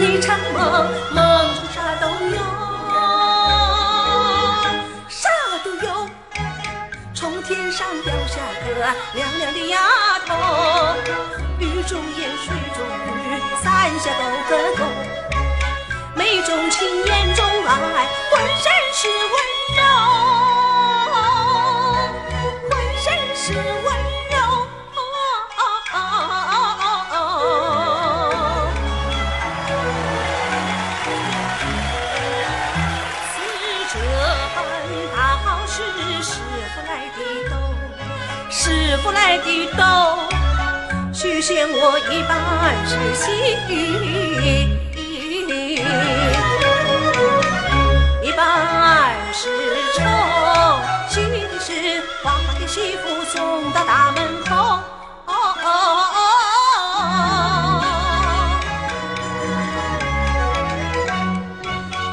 一场梦，梦中啥都有，啥都有。从天上掉下个亮亮的丫头，雨中烟，水中鱼，伞下都个勾。眉中情，眼中爱，浑身是温师傅来的都，许仙我一半是喜。一半是愁，喜的是花花的媳妇送到大门口。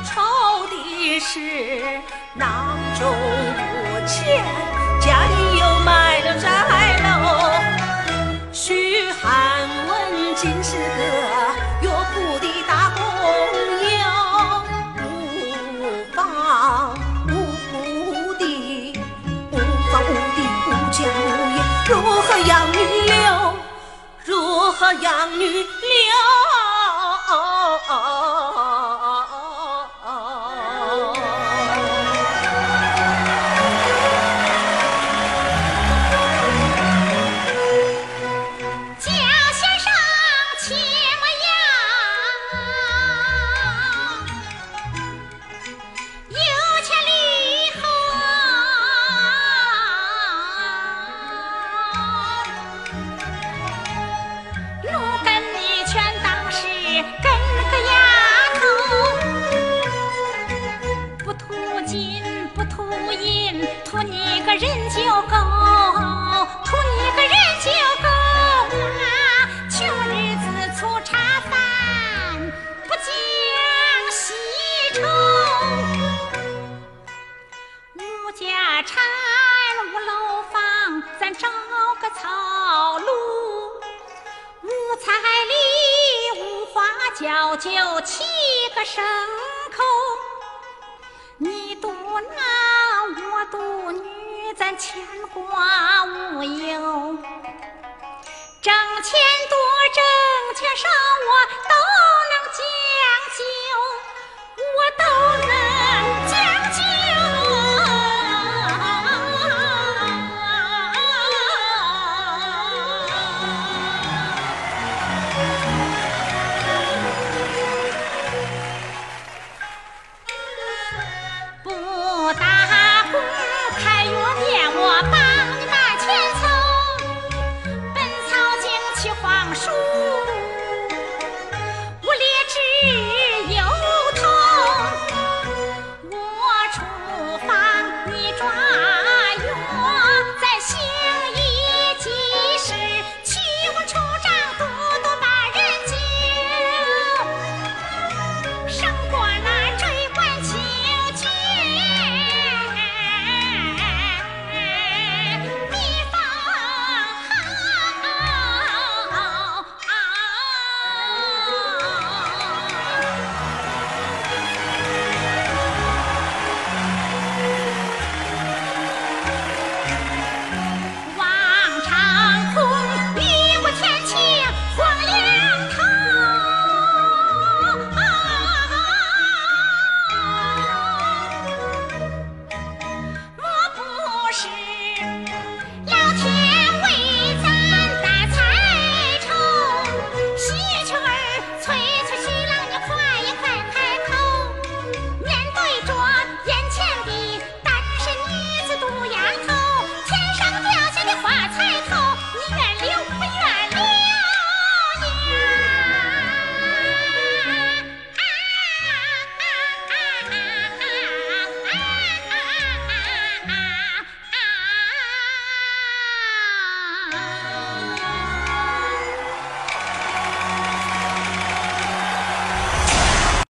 愁的是囊中无钱，何养女留？如何养女留？拆了楼房咱找个草庐五彩礼五花轿就七个牲口你赌男我赌女咱牵挂无忧挣钱多挣钱少我都